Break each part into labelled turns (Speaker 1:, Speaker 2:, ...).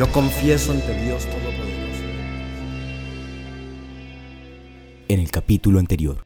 Speaker 1: Yo confieso ante Dios Todopoderoso.
Speaker 2: En el capítulo anterior.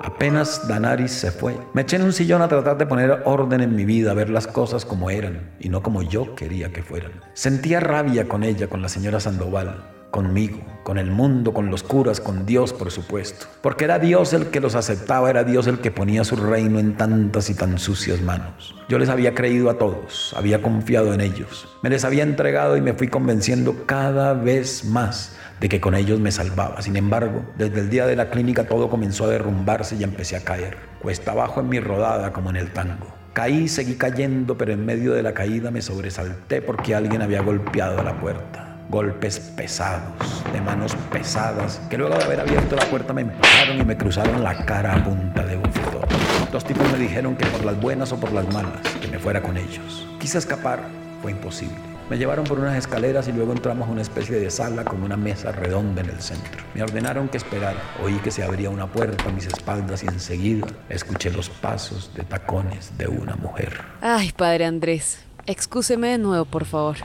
Speaker 1: Apenas Danaris se fue. Me eché en un sillón a tratar de poner orden en mi vida, a ver las cosas como eran y no como yo quería que fueran. Sentía rabia con ella, con la señora Sandoval conmigo, con el mundo, con los curas, con Dios, por supuesto. Porque era Dios el que los aceptaba, era Dios el que ponía su reino en tantas y tan sucias manos. Yo les había creído a todos, había confiado en ellos, me les había entregado y me fui convenciendo cada vez más de que con ellos me salvaba. Sin embargo, desde el día de la clínica todo comenzó a derrumbarse y empecé a caer, cuesta abajo en mi rodada como en el tango. Caí, seguí cayendo, pero en medio de la caída me sobresalté porque alguien había golpeado la puerta golpes pesados, de manos pesadas, que luego de haber abierto la puerta me empujaron y me cruzaron la cara a punta de bufetón. Dos tipos me dijeron que por las buenas o por las malas, que me fuera con ellos. Quise escapar, fue imposible. Me llevaron por unas escaleras y luego entramos a una especie de sala con una mesa redonda en el centro. Me ordenaron que esperara. Oí que se abría una puerta a mis espaldas y enseguida escuché los pasos de tacones de una mujer.
Speaker 3: Ay, padre Andrés, excúseme de nuevo, por favor.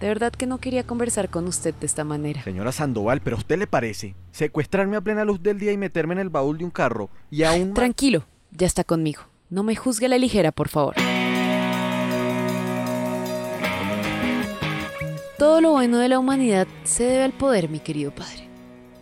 Speaker 3: De verdad que no quería conversar con usted de esta manera.
Speaker 4: Señora Sandoval, ¿pero a usted le parece? Secuestrarme a plena luz del día y meterme en el baúl de un carro y aún...
Speaker 3: Tranquilo, ya está conmigo. No me juzgue la ligera, por favor. Todo lo bueno de la humanidad se debe al poder, mi querido padre.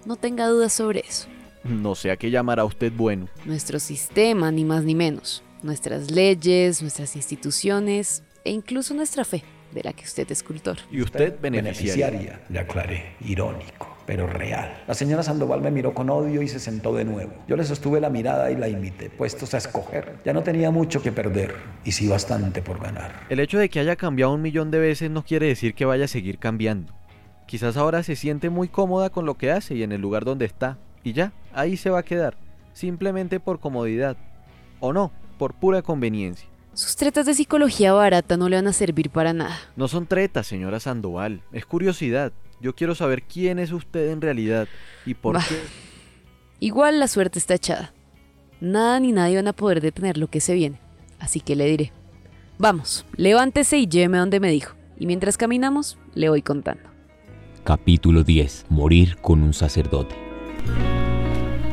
Speaker 3: No tenga dudas sobre eso.
Speaker 4: No sé a qué llamará usted bueno.
Speaker 3: Nuestro sistema, ni más ni menos. Nuestras leyes, nuestras instituciones e incluso nuestra fe de la que usted es cultor.
Speaker 4: Y usted beneficiaria.
Speaker 1: beneficiaria, le aclaré, irónico, pero real. La señora Sandoval me miró con odio y se sentó de nuevo. Yo le sostuve la mirada y la imité, puestos a escoger. Ya no tenía mucho que perder y sí bastante por ganar.
Speaker 4: El hecho de que haya cambiado un millón de veces no quiere decir que vaya a seguir cambiando. Quizás ahora se siente muy cómoda con lo que hace y en el lugar donde está. Y ya, ahí se va a quedar. Simplemente por comodidad. O no, por pura conveniencia.
Speaker 3: Sus tretas de psicología barata no le van a servir para nada.
Speaker 4: No son tretas, señora Sandoval. Es curiosidad. Yo quiero saber quién es usted en realidad y por
Speaker 3: Bah.
Speaker 4: qué.
Speaker 3: Igual la suerte está echada. Nada ni nadie van a poder detener lo que se viene. Así que le diré. Vamos, levántese y lléveme a donde me dijo. Y mientras caminamos, le voy contando.
Speaker 2: Capítulo 10. Morir con un sacerdote.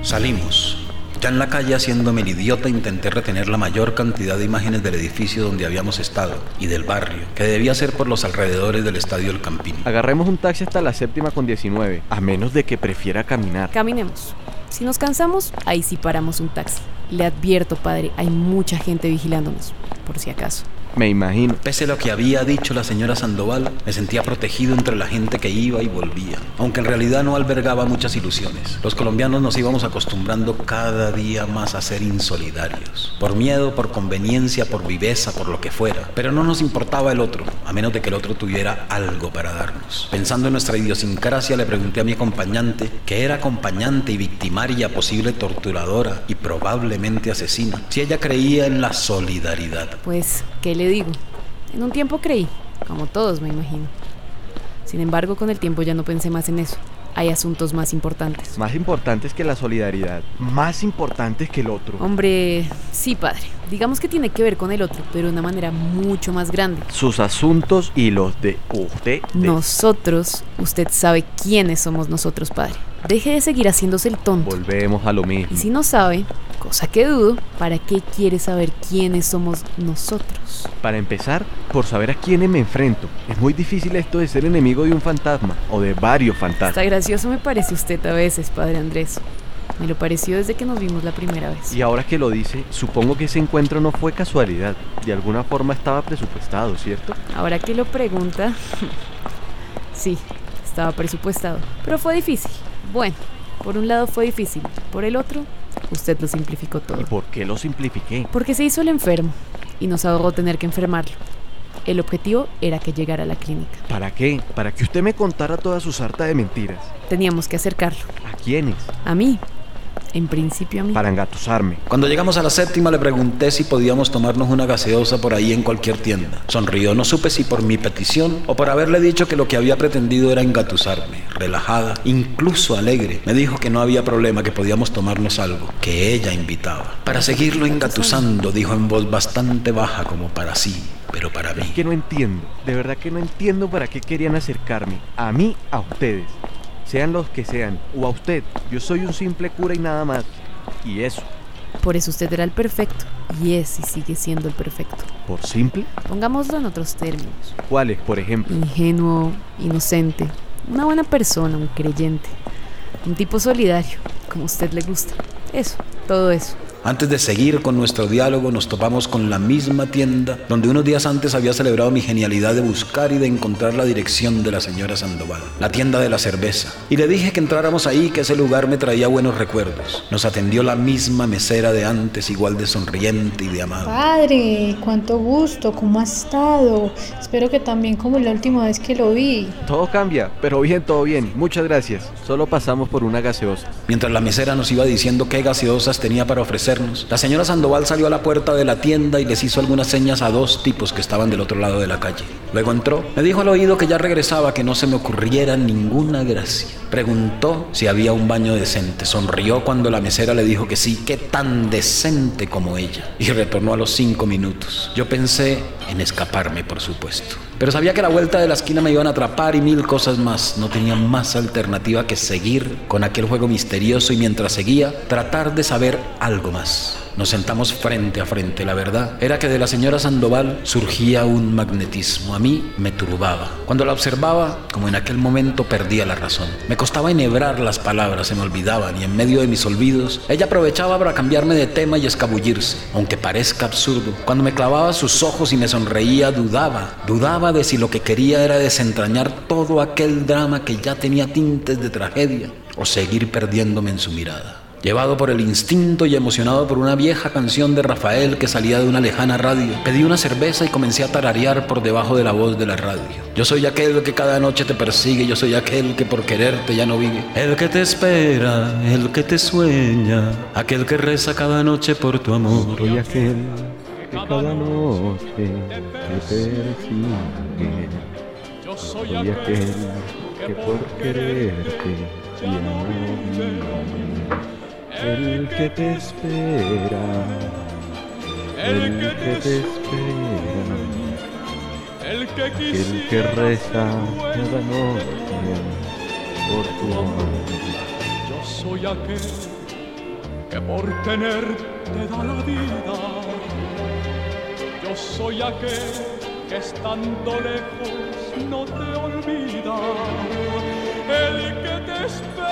Speaker 1: Salimos. Ya en la calle haciéndome el idiota intenté retener la mayor cantidad de imágenes del edificio donde habíamos estado y del barrio, que debía ser por los alrededores del estadio del Campín.
Speaker 4: Agarremos un taxi hasta la séptima con 19, a menos de que prefiera caminar.
Speaker 3: Caminemos. Si nos cansamos, ahí sí paramos un taxi. Le advierto, padre, hay mucha gente vigilándonos, por si acaso.
Speaker 4: Me imagino.
Speaker 1: Pese a lo que había dicho la señora Sandoval, me sentía protegido entre la gente que iba y volvía, aunque en realidad no albergaba muchas ilusiones. Los colombianos nos íbamos acostumbrando cada día más a ser insolidarios, por miedo, por conveniencia, por viveza, por lo que fuera. Pero no nos importaba el otro, a menos de que el otro tuviera algo para darnos. Pensando en nuestra idiosincrasia, le pregunté a mi acompañante, que era acompañante y victimaria, posible torturadora y probablemente asesina, si ella creía en la solidaridad.
Speaker 3: Pues, ¿qué le digo? En un tiempo creí, como todos me imagino. Sin embargo, con el tiempo ya no pensé más en eso. Hay asuntos más importantes.
Speaker 4: Más importantes que la solidaridad. Más importantes que el otro.
Speaker 3: Hombre, sí, padre. Digamos que tiene que ver con el otro, pero de una manera mucho más grande.
Speaker 4: Sus asuntos y los de usted.
Speaker 3: Nosotros, usted sabe quiénes somos nosotros, padre. Deje de seguir haciéndose el tonto.
Speaker 4: Volvemos a lo mismo.
Speaker 3: Y si no sabe, cosa que dudo, ¿para qué quiere saber quiénes somos nosotros?
Speaker 4: Para empezar, por saber a quiénes me enfrento. Es muy difícil esto de ser enemigo de un fantasma o de varios
Speaker 3: Está
Speaker 4: fantasmas.
Speaker 3: gracioso me parece usted a veces, padre Andrés. Me lo pareció desde que nos vimos la primera vez.
Speaker 4: Y ahora que lo dice, supongo que ese encuentro no fue casualidad. De alguna forma estaba presupuestado, ¿cierto?
Speaker 3: Ahora que lo pregunta, sí, estaba presupuestado. Pero fue difícil. Bueno, por un lado fue difícil, por el otro, usted lo simplificó todo.
Speaker 4: ¿Y por qué lo simplifiqué?
Speaker 3: Porque se hizo el enfermo y nos ahorró tener que enfermarlo. El objetivo era que llegara a la clínica.
Speaker 4: ¿Para qué? Para que usted me contara toda su sarta de mentiras.
Speaker 3: Teníamos que acercarlo.
Speaker 4: ¿A quiénes?
Speaker 3: A mí. En principio a mí.
Speaker 4: Para engatusarme.
Speaker 1: Cuando llegamos a la séptima le pregunté si podíamos tomarnos una gaseosa por ahí en cualquier tienda. Sonrió, no supe si por mi petición o por haberle dicho que lo que había pretendido era engatusarme. Relajada, incluso alegre, me dijo que no había problema, que podíamos tomarnos algo, que ella invitaba. Para seguirlo engatusando, dijo en voz bastante baja como para sí, pero para mí.
Speaker 4: Es que no entiendo, de verdad que no entiendo para qué querían acercarme. A mí, a ustedes. Sean los que sean, o a usted. Yo soy un simple cura y nada más. Y eso.
Speaker 3: Por eso usted era el perfecto. Y es y sigue siendo el perfecto.
Speaker 4: ¿Por simple?
Speaker 3: Pongámoslo en otros términos.
Speaker 4: ¿Cuáles, por ejemplo?
Speaker 3: Ingenuo, inocente, una buena persona, un creyente, un tipo solidario, como a usted le gusta. Eso, todo eso.
Speaker 1: Antes de seguir con nuestro diálogo nos topamos con la misma tienda donde unos días antes había celebrado mi genialidad de buscar y de encontrar la dirección de la señora Sandoval, la tienda de la cerveza. Y le dije que entráramos ahí, que ese lugar me traía buenos recuerdos. Nos atendió la misma mesera de antes, igual de sonriente y de amable.
Speaker 5: Padre, cuánto gusto, ¿cómo ha estado? Espero que también como la última vez que lo vi.
Speaker 4: Todo cambia, pero bien, todo bien. Muchas gracias. Solo pasamos por una gaseosa.
Speaker 1: Mientras la mesera nos iba diciendo qué gaseosas tenía para ofrecer, la señora Sandoval salió a la puerta de la tienda y les hizo algunas señas a dos tipos que estaban del otro lado de la calle. Luego entró, me dijo al oído que ya regresaba, que no se me ocurriera ninguna gracia. Preguntó si había un baño decente. Sonrió cuando la mesera le dijo que sí, que tan decente como ella. Y retornó a los cinco minutos. Yo pensé en escaparme, por supuesto. Pero sabía que la vuelta de la esquina me iban a atrapar y mil cosas más. No tenía más alternativa que seguir con aquel juego misterioso y mientras seguía, tratar de saber algo más. Nos sentamos frente a frente. La verdad era que de la señora Sandoval surgía un magnetismo. A mí me turbaba. Cuando la observaba, como en aquel momento, perdía la razón. Me costaba enhebrar las palabras, se me olvidaban y en medio de mis olvidos, ella aprovechaba para cambiarme de tema y escabullirse. Aunque parezca absurdo, cuando me clavaba sus ojos y me sonreía, dudaba. Dudaba de si lo que quería era desentrañar todo aquel drama que ya tenía tintes de tragedia o seguir perdiéndome en su mirada. Llevado por el instinto y emocionado por una vieja canción de Rafael que salía de una lejana radio, pedí una cerveza y comencé a tararear por debajo de la voz de la radio. Yo soy aquel que cada noche te persigue, yo soy aquel que por quererte ya no vive. El que te espera, el que te sueña, aquel que reza cada noche por tu amor.
Speaker 4: Soy aquel que cada noche te persigue.
Speaker 6: Yo soy aquel
Speaker 4: que por quererte ya no vive. El que te espera,
Speaker 6: el que te
Speaker 4: espera,
Speaker 6: el que
Speaker 4: el que
Speaker 6: quisiera
Speaker 4: reza cada noche por tu amor.
Speaker 6: Yo soy aquel que por tenerte da la vida. Yo soy aquel que estando lejos no te olvida. El que te espera.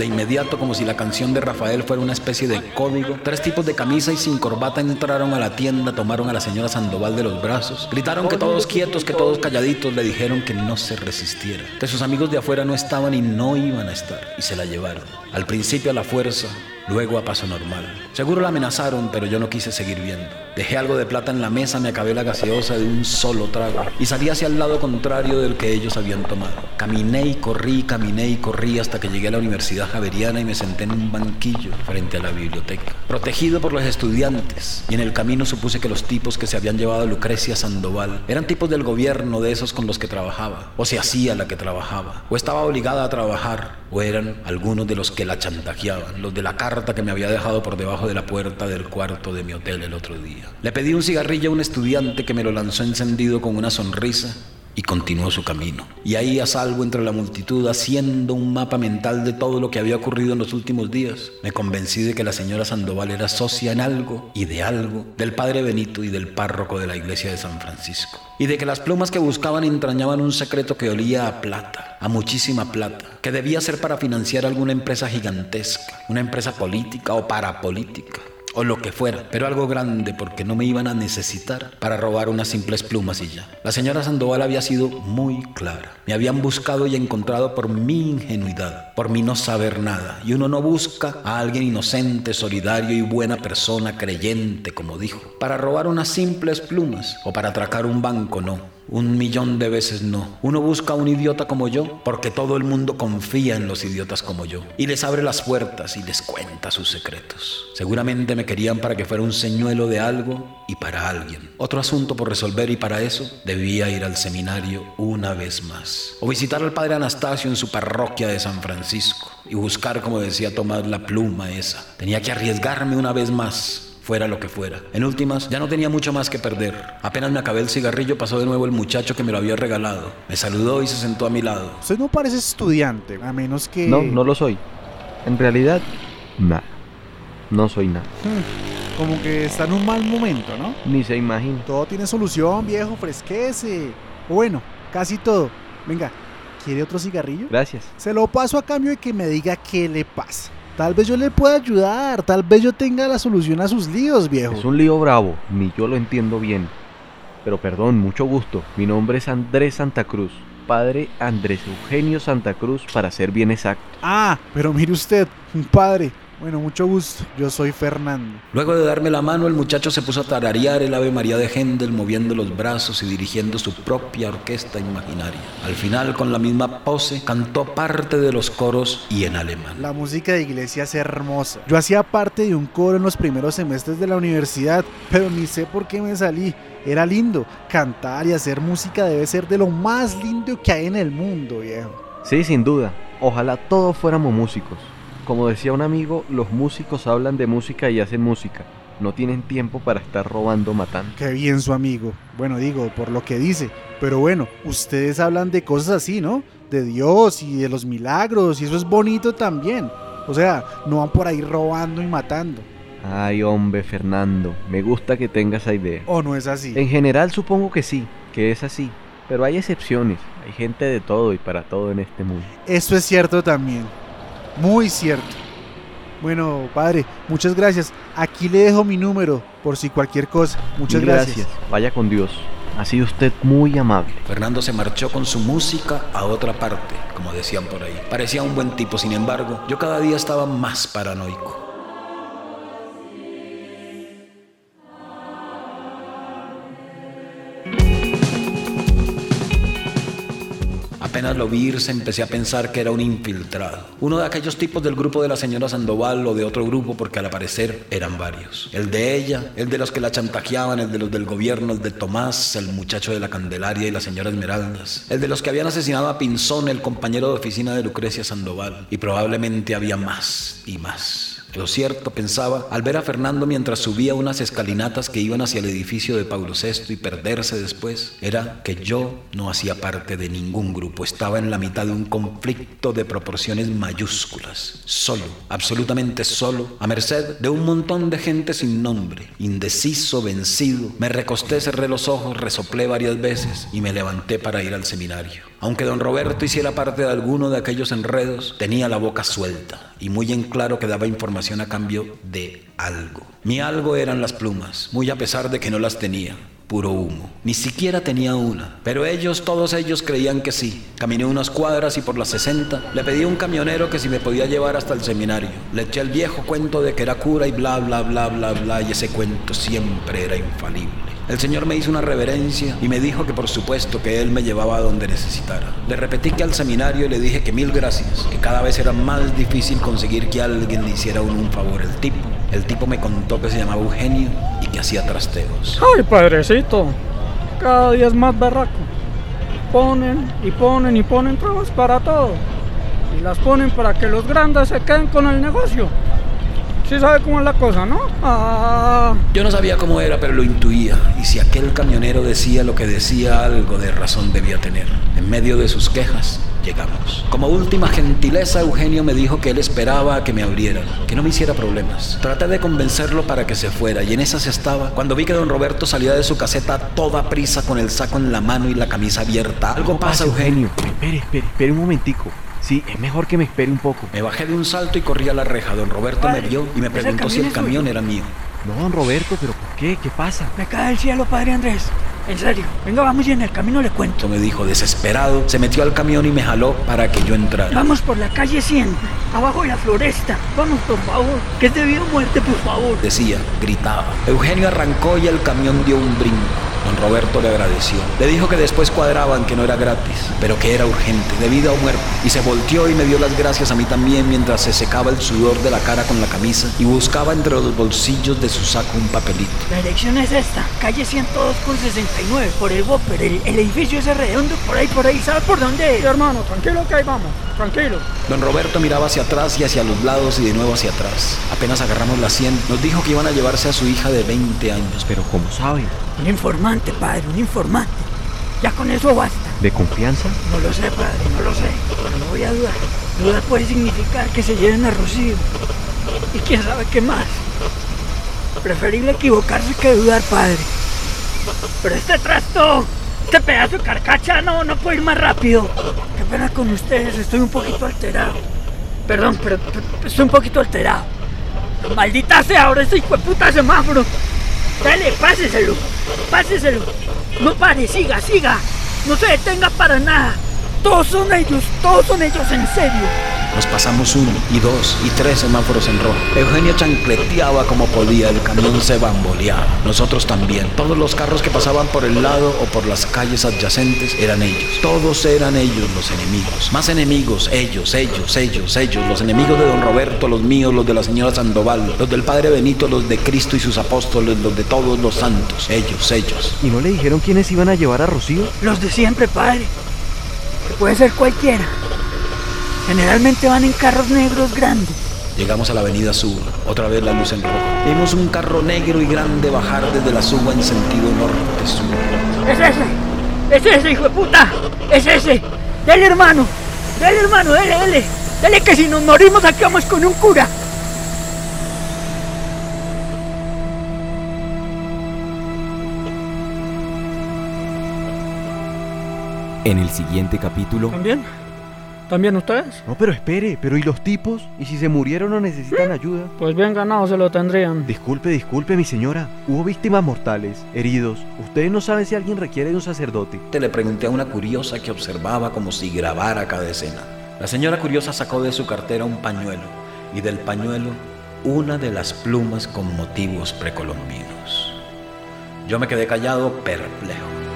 Speaker 1: De inmediato, como si la canción de Rafael fuera una especie de código, tres tipos de camisa y sin corbata entraron a la tienda, tomaron a la señora Sandoval de los brazos, gritaron que todos quietos, que todos calladitos, le dijeron que no se resistiera, que sus amigos de afuera no estaban y no iban a estar, y se la llevaron. Al principio a la fuerza, luego a paso normal. Seguro la amenazaron, pero yo no quise seguir viendo. Dejé algo de plata en la mesa, me acabé la gaseosa de un solo trago y salí hacia el lado contrario del que ellos habían tomado. Caminé y corrí, caminé y corrí hasta que llegué a la Universidad Javeriana y me senté en un banquillo frente a la biblioteca, protegido por los estudiantes. Y en el camino supuse que los tipos que se habían llevado a Lucrecia Sandoval eran tipos del gobierno de esos con los que trabajaba, o se hacía la que trabajaba, o estaba obligada a trabajar, o eran algunos de los que la chantajeaban, los de la carta que me había dejado por debajo de la puerta del cuarto de mi hotel el otro día. Le pedí un cigarrillo a un estudiante que me lo lanzó encendido con una sonrisa y continuó su camino. Y ahí a salvo entre la multitud, haciendo un mapa mental de todo lo que había ocurrido en los últimos días, me convencí de que la señora Sandoval era socia en algo y de algo del padre Benito y del párroco de la iglesia de San Francisco. Y de que las plumas que buscaban entrañaban un secreto que olía a plata, a muchísima plata, que debía ser para financiar alguna empresa gigantesca, una empresa política o parapolítica o lo que fuera, pero algo grande porque no me iban a necesitar para robar unas simples plumas y ya. La señora Sandoval había sido muy clara. Me habían buscado y encontrado por mi ingenuidad, por mi no saber nada. Y uno no busca a alguien inocente, solidario y buena persona, creyente, como dijo, para robar unas simples plumas o para atracar un banco, no. Un millón de veces no. Uno busca a un idiota como yo porque todo el mundo confía en los idiotas como yo y les abre las puertas y les cuenta sus secretos. Seguramente me querían para que fuera un señuelo de algo y para alguien. Otro asunto por resolver y para eso debía ir al seminario una vez más o visitar al padre Anastasio en su parroquia de San Francisco y buscar, como decía Tomás, la pluma esa. Tenía que arriesgarme una vez más fuera lo que fuera. En últimas, ya no tenía mucho más que perder. Apenas me acabé el cigarrillo, pasó de nuevo el muchacho que me lo había regalado. Me saludó y se sentó a mi lado.
Speaker 7: Usted no parece estudiante, a menos que...
Speaker 4: No, no lo soy. En realidad, nada. No soy nada.
Speaker 7: Hmm, como que está en un mal momento, ¿no?
Speaker 4: Ni se imagina.
Speaker 7: Todo tiene solución, viejo, fresquece. Bueno, casi todo. Venga, ¿quiere otro cigarrillo?
Speaker 4: Gracias.
Speaker 7: Se lo paso a cambio de que me diga qué le pasa. Tal vez yo le pueda ayudar, tal vez yo tenga la solución a sus líos, viejo.
Speaker 4: Es un lío bravo, ni yo lo entiendo bien. Pero perdón, mucho gusto. Mi nombre es Andrés Santa Cruz, padre Andrés Eugenio Santa Cruz, para ser bien exacto.
Speaker 7: Ah, pero mire usted, un padre. Bueno, mucho gusto. Yo soy Fernando.
Speaker 1: Luego de darme la mano, el muchacho se puso a tararear el Ave María de Händel, moviendo los brazos y dirigiendo su propia orquesta imaginaria. Al final, con la misma pose, cantó parte de los coros y en alemán.
Speaker 7: La música de iglesia es hermosa. Yo hacía parte de un coro en los primeros semestres de la universidad, pero ni sé por qué me salí. Era lindo. Cantar y hacer música debe ser de lo más lindo que hay en el mundo, viejo.
Speaker 4: Sí, sin duda. Ojalá todos fuéramos músicos. Como decía un amigo, los músicos hablan de música y hacen música. No tienen tiempo para estar robando matando.
Speaker 7: Qué bien su amigo. Bueno, digo, por lo que dice. Pero bueno, ustedes hablan de cosas así, ¿no? De Dios y de los milagros, y eso es bonito también. O sea, no van por ahí robando y matando.
Speaker 4: Ay, hombre, Fernando, me gusta que tengas esa idea.
Speaker 7: ¿O no es así?
Speaker 4: En general supongo que sí, que es así. Pero hay excepciones. Hay gente de todo y para todo en este mundo.
Speaker 7: Eso es cierto también. Muy cierto. Bueno, padre, muchas gracias. Aquí le dejo mi número por si cualquier cosa. Muchas gracias.
Speaker 4: Vaya con Dios. Ha sido usted muy amable.
Speaker 1: Fernando se marchó con su música a otra parte, como decían por ahí. Parecía un buen tipo, sin embargo, yo cada día estaba más paranoico. Vi irse, empecé a pensar que era un infiltrado. Uno de aquellos tipos del grupo de la señora Sandoval o de otro grupo, porque al aparecer eran varios. El de ella, el de los que la chantajeaban, el de los del gobierno, el de Tomás, el muchacho de la Candelaria y la señora Esmeraldas. El de los que habían asesinado a Pinzón, el compañero de oficina de Lucrecia Sandoval. Y probablemente había más y más. Lo cierto, pensaba, al ver a Fernando mientras subía unas escalinatas que iban hacia el edificio de Pablo VI y perderse después, era que yo no hacía parte de ningún grupo, estaba en la mitad de un conflicto de proporciones mayúsculas, solo, absolutamente solo, a merced de un montón de gente sin nombre, indeciso, vencido. Me recosté, cerré los ojos, resoplé varias veces y me levanté para ir al seminario. Aunque don Roberto hiciera parte de alguno de aquellos enredos, tenía la boca suelta y muy en claro que daba información a cambio de algo. Mi algo eran las plumas, muy a pesar de que no las tenía. Puro humo. Ni siquiera tenía una. Pero ellos, todos ellos creían que sí. Caminé unas cuadras y por las 60 le pedí a un camionero que si me podía llevar hasta el seminario. Le eché el viejo cuento de que era cura y bla, bla, bla, bla, bla. Y ese cuento siempre era infalible. El Señor me hizo una reverencia y me dijo que por supuesto que Él me llevaba a donde necesitara. Le repetí que al seminario le dije que mil gracias, que cada vez era más difícil conseguir que alguien le hiciera un, favor. El tipo, el tipo me contó que se llamaba Eugenio y que hacía trasteos.
Speaker 8: Ay, padrecito, cada día es más berraco. Ponen y ponen y ponen trabas para todo. Y las ponen para que los grandes se queden con el negocio. Sí sabe cómo es la cosa, ¿no? Ah.
Speaker 1: Yo no sabía cómo era, pero lo intuía. Y si aquel camionero decía lo que decía, algo de razón debía tener. En medio de sus quejas, llegamos. Como última gentileza, Eugenio me dijo que él esperaba a que me abrieran, que no me hiciera problemas. Traté de convencerlo para que se fuera, y en esas estaba cuando vi que don Roberto salía de su caseta a toda prisa con el saco en la mano y la camisa abierta. Algo pasa, Eugenio.
Speaker 4: Espere, espere, espere un momentico. Sí, es mejor que me espere un poco.
Speaker 1: Me bajé de un salto y corrí a la reja. Don Roberto me vio y me preguntó si el camión era mío.
Speaker 4: No, don Roberto, pero ¿por qué? ¿Qué pasa?
Speaker 8: Me cae del cielo, padre Andrés. En serio. Venga, vamos y en el camino le cuento.
Speaker 1: Me dijo desesperado, se metió al camión y me jaló para que yo entrara.
Speaker 8: Vamos por la calle 100, abajo de la floresta. Vamos, por favor, que es debido a muerte, por favor.
Speaker 1: Decía, gritaba. Eugenio arrancó y el camión dio un brinco. Don Roberto le agradeció. Le dijo que después cuadraban que no era gratis, pero que era urgente, de vida o muerte. Y se volteó y me dio las gracias a mí también mientras se secaba el sudor de la cara con la camisa y buscaba entre los bolsillos de su saco un papelito.
Speaker 8: La dirección es esta, calle 102 con 69, por el Whopper, el, el edificio ese redondo, por ahí, por ahí, ¿sabe por dónde es? hermano, tranquilo que ahí vamos, tranquilo.
Speaker 1: Don Roberto miraba hacia atrás y hacia los lados y de nuevo hacia atrás. Apenas agarramos la 100, nos dijo que iban a llevarse a su hija de 20 años.
Speaker 4: Pero ¿cómo sabe?
Speaker 8: Un informante, padre, un informante. Ya con eso basta.
Speaker 4: ¿De confianza?
Speaker 8: No lo sé, padre, no lo sé. Pero no voy a dudar. Dudar puede significar que se lleven a Rocío. Y quién sabe qué más. Preferible equivocarse que dudar, padre. Pero este trasto, este pedazo de carcacha, no, no puede ir más rápido. Pena con ustedes, estoy un poquito alterado. Perdón, pero, pero estoy un poquito alterado. Maldita sea ahora ese hijo de puta semáforo. Dale, páseselo, páseselo. No pare, siga, siga. No se detenga para nada. Todos son ellos, todos son ellos en serio.
Speaker 1: Nos pasamos uno y dos y tres semáforos en rojo. Eugenio chancleteaba como podía, el camión se bamboleaba. Nosotros también. Todos los carros que pasaban por el lado o por las calles adyacentes eran ellos. Todos eran ellos los enemigos. Más enemigos, ellos, ellos, ellos, ellos. Los enemigos de don Roberto, los míos, los de la señora Sandoval, los del padre Benito, los de Cristo y sus apóstoles, los de todos los santos. Ellos, ellos.
Speaker 4: ¿Y no le dijeron quiénes iban a llevar a Rocío?
Speaker 8: Los de siempre, padre. Que puede ser cualquiera. Generalmente van en carros negros grandes.
Speaker 1: Llegamos a la avenida Suba, otra vez la luz en rojo. Vimos un carro negro y grande bajar desde la Suba en sentido norte-sur.
Speaker 8: ¡Es ese! ¡Es ese, hijo de puta! ¡Es ese! ¡Dele, hermano! ¡Dele, hermano! ¡Dele, dele! ¡Dele que si nos morimos aquí vamos con un cura!
Speaker 2: En el siguiente capítulo,
Speaker 8: ¿También? ¿También ustedes?
Speaker 4: No, pero espere, pero ¿y los tipos? ¿Y si se murieron o necesitan ayuda?
Speaker 8: Pues bien ganado se lo tendrían.
Speaker 4: Disculpe, disculpe, mi señora. Hubo víctimas mortales, heridos. Ustedes no saben si alguien requiere de un sacerdote.
Speaker 1: Te le pregunté a una curiosa que observaba como si grabara cada escena. La señora curiosa sacó de su cartera un pañuelo y del pañuelo una de las plumas con motivos precolombinos. Yo me quedé callado, perplejo.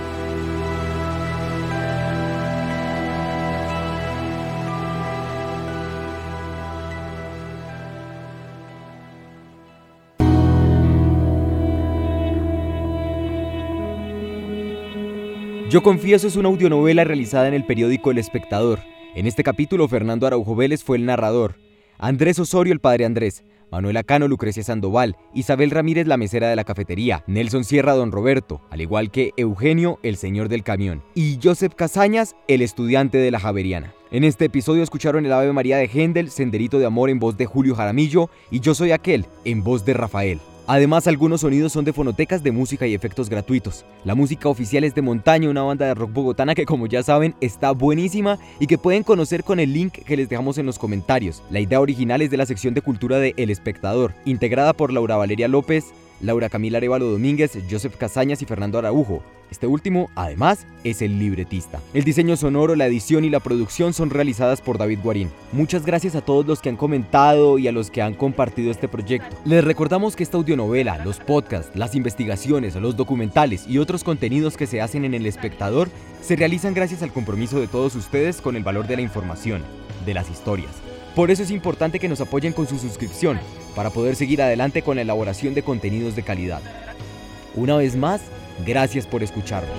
Speaker 2: Yo Confieso es una audionovela realizada en el periódico El Espectador. En este capítulo, Fernando Araujo Vélez fue el narrador, Andrés Osorio el padre Andrés, Manuel Acano Lucrecia Sandoval, Isabel Ramírez la mesera de la cafetería, Nelson Sierra don Roberto, al igual que Eugenio el señor del camión, y Joseph Casañas el estudiante de la Javeriana. En este episodio escucharon el Ave María de Händel, Senderito de Amor en voz de Julio Jaramillo y Yo Soy Aquel en voz de Rafael. Además, algunos sonidos son de fonotecas de música y efectos gratuitos. La música oficial es de Montaña, una banda de rock bogotana que como ya saben está buenísima y que pueden conocer con el link que les dejamos en los comentarios. La idea original es de la sección de cultura de El Espectador, integrada por Laura Valeria López, Laura Camila Arevalo Domínguez, Joseph Casañas y Fernando Araujo. Este último, además, es el libretista. El diseño sonoro, la edición y la producción son realizadas por David Guarín. Muchas gracias a todos los que han comentado y a los que han compartido este proyecto. Les recordamos que esta audionovela, los podcasts, las investigaciones, los documentales y otros contenidos que se hacen en El Espectador se realizan gracias al compromiso de todos ustedes con el valor de la información, de las historias. Por eso es importante que nos apoyen con su suscripción para poder seguir adelante con la elaboración de contenidos de calidad. Una vez más, gracias por escucharnos.